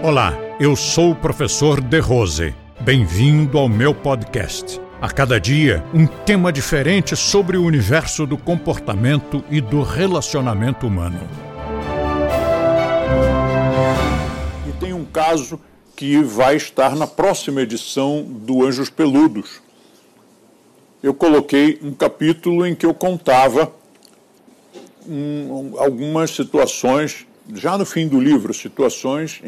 Olá, eu sou o professor De Rose. Bem-vindo ao meu podcast. A cada dia, um tema diferente sobre o universo do comportamento e do relacionamento humano. E tem um caso que vai estar na próxima edição do Anjos Peludos. Eu coloquei um capítulo em que eu contava um, algumas situações já no fim do livro, situações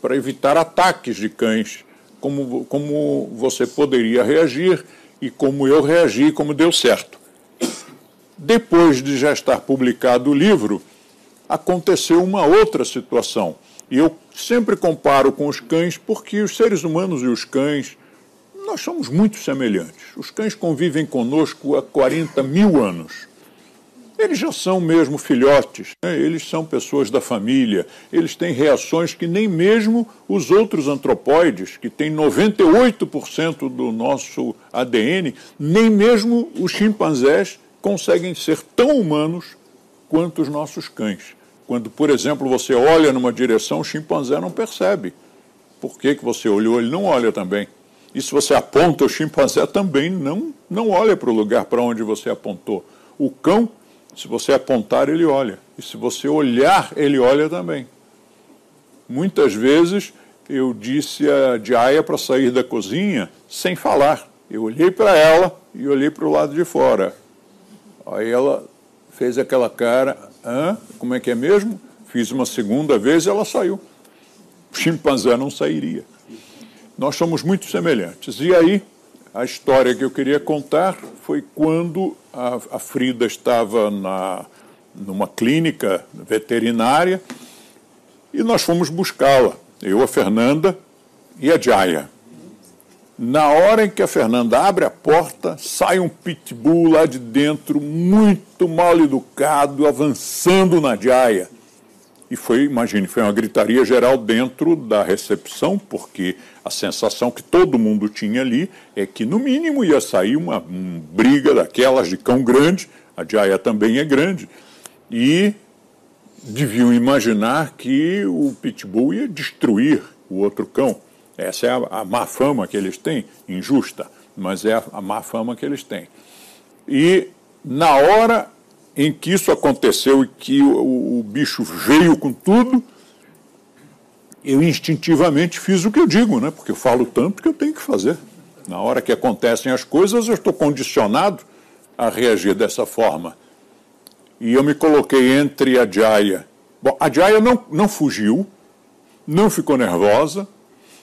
para evitar ataques de cães, como, como você poderia reagir e como eu reagi, como deu certo. Depois de já estar publicado o livro, aconteceu uma outra situação. E eu sempre comparo com os cães, porque os seres humanos e os cães, nós somos muito semelhantes. Os cães convivem conosco há 40 mil anos eles já são mesmo filhotes, né? eles são pessoas da família, eles têm reações que nem mesmo os outros antropóides, que têm 98% do nosso ADN, nem mesmo os chimpanzés conseguem ser tão humanos quanto os nossos cães. Quando, por exemplo, você olha numa direção, o chimpanzé não percebe. Por que, que você olhou? Ele não olha também. E se você aponta, o chimpanzé também não, não olha para o lugar para onde você apontou. O cão se você apontar, ele olha. E se você olhar, ele olha também. Muitas vezes eu disse a Jaya para sair da cozinha sem falar. Eu olhei para ela e olhei para o lado de fora. Aí ela fez aquela cara, Hã? como é que é mesmo? Fiz uma segunda vez e ela saiu. O chimpanzé não sairia. Nós somos muito semelhantes. E aí a história que eu queria contar foi quando a, a Frida estava na, numa clínica veterinária e nós fomos buscá-la, eu, a Fernanda e a Jaya. Na hora em que a Fernanda abre a porta, sai um pitbull lá de dentro, muito mal educado, avançando na Jaya. E foi, imagine, foi uma gritaria geral dentro da recepção, porque a sensação que todo mundo tinha ali é que, no mínimo, ia sair uma, briga daquelas de cão grande, a Jaya também é grande, e deviam imaginar que o Pitbull ia destruir o outro cão. Essa é a, a má fama que eles têm, injusta, mas é a, a má fama que eles têm. E, na hora em que isso aconteceu e que o, o bicho veio com tudo, eu instintivamente fiz o que eu digo, né? porque eu falo tanto que eu tenho que fazer. Na hora que acontecem as coisas, eu estou condicionado a reagir dessa forma. E eu me coloquei entre a Jaya. Bom, a Jaya não, não fugiu, não ficou nervosa,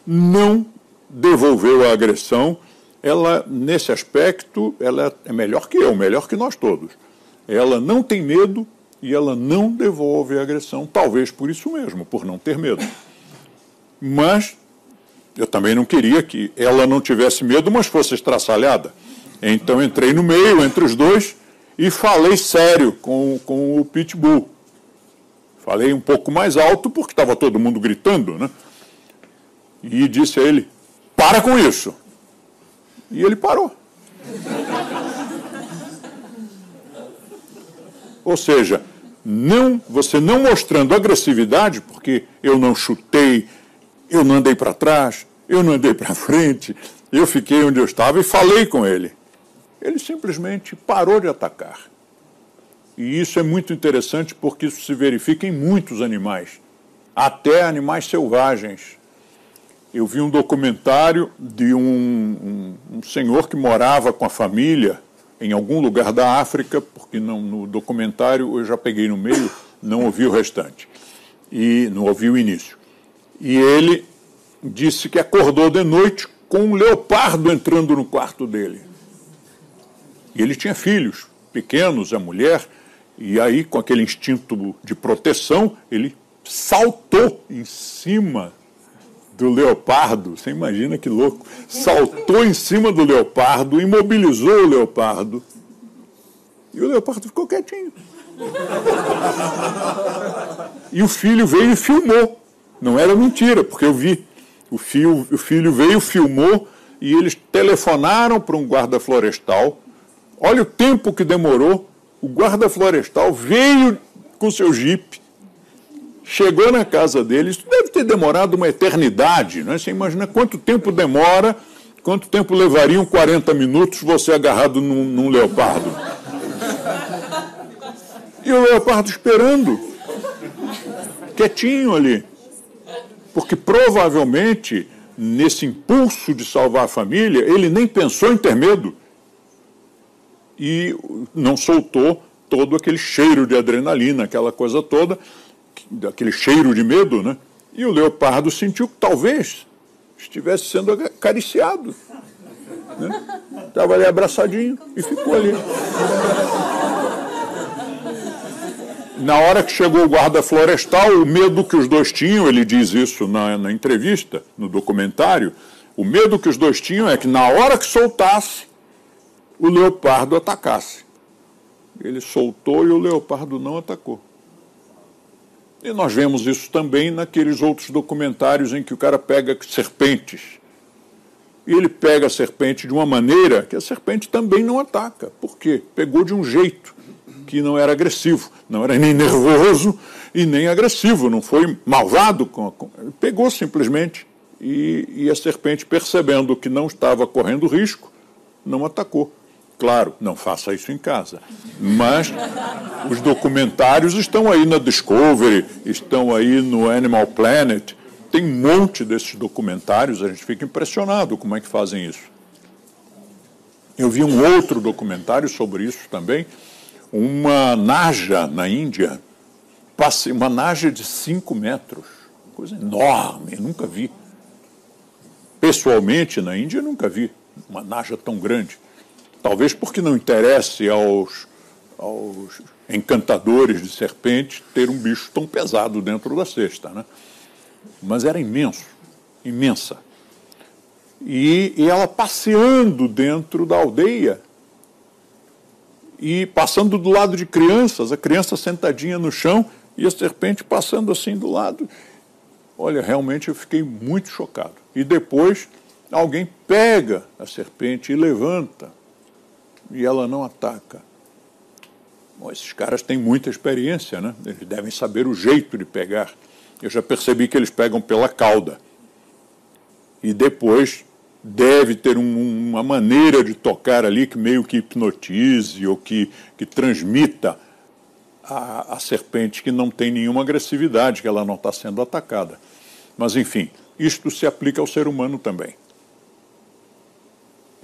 não devolveu a agressão. Ela, nesse aspecto, ela é melhor que eu, melhor que nós todos. Ela não tem medo e ela não devolve a agressão, talvez por isso mesmo, por não ter medo. Mas eu também não queria que ela não tivesse medo, mas fosse estraçalhada. Então entrei no meio entre os dois e falei sério com, com o Pitbull. Falei um pouco mais alto porque estava todo mundo gritando, né? E disse a ele: para com isso. E ele parou. Ou seja, não, você não mostrando agressividade, porque eu não chutei, eu não andei para trás, eu não andei para frente, eu fiquei onde eu estava e falei com ele. Ele simplesmente parou de atacar. E isso é muito interessante porque isso se verifica em muitos animais, até animais selvagens. Eu vi um documentário de um, um, um senhor que morava com a família em algum lugar da África, porque não, no documentário eu já peguei no meio, não ouvi o restante. E não ouvi o início. E ele disse que acordou de noite com um leopardo entrando no quarto dele. E ele tinha filhos pequenos, a mulher, e aí, com aquele instinto de proteção, ele saltou em cima do leopardo, você imagina que louco, saltou em cima do leopardo, imobilizou o leopardo, e o leopardo ficou quietinho. E o filho veio e filmou. Não era mentira, porque eu vi. O, fio, o filho veio, filmou, e eles telefonaram para um guarda florestal. Olha o tempo que demorou. O guarda florestal veio com seu jipe, Chegou na casa dele, isso deve ter demorado uma eternidade, né? Você imagina quanto tempo demora, quanto tempo levariam 40 minutos você agarrado num, num leopardo. E o leopardo esperando, quietinho ali. Porque provavelmente, nesse impulso de salvar a família, ele nem pensou em ter medo. E não soltou todo aquele cheiro de adrenalina, aquela coisa toda daquele cheiro de medo, né? E o leopardo sentiu que talvez estivesse sendo acariciado. Né? Estava ali abraçadinho e ficou ali. Na hora que chegou o guarda florestal, o medo que os dois tinham, ele diz isso na, na entrevista, no documentário, o medo que os dois tinham é que na hora que soltasse, o leopardo atacasse. Ele soltou e o leopardo não atacou. E nós vemos isso também naqueles outros documentários em que o cara pega serpentes. E ele pega a serpente de uma maneira que a serpente também não ataca. Por quê? Pegou de um jeito que não era agressivo, não era nem nervoso e nem agressivo, não foi malvado. Com, com, pegou simplesmente e, e a serpente, percebendo que não estava correndo risco, não atacou. Claro, não faça isso em casa. Mas os documentários estão aí na Discovery, estão aí no Animal Planet. Tem um monte desses documentários, a gente fica impressionado como é que fazem isso. Eu vi um outro documentário sobre isso também, uma naja na Índia, uma naja de 5 metros, coisa enorme, nunca vi. Pessoalmente, na Índia, nunca vi uma naja tão grande. Talvez porque não interesse aos, aos encantadores de serpentes ter um bicho tão pesado dentro da cesta. Né? Mas era imenso, imensa. E, e ela passeando dentro da aldeia e passando do lado de crianças, a criança sentadinha no chão e a serpente passando assim do lado. Olha, realmente eu fiquei muito chocado. E depois alguém pega a serpente e levanta e ela não ataca. Bom, esses caras têm muita experiência, né? Eles devem saber o jeito de pegar. Eu já percebi que eles pegam pela cauda. E depois deve ter um, uma maneira de tocar ali que meio que hipnotize ou que, que transmita a, a serpente que não tem nenhuma agressividade, que ela não está sendo atacada. Mas, enfim, isto se aplica ao ser humano também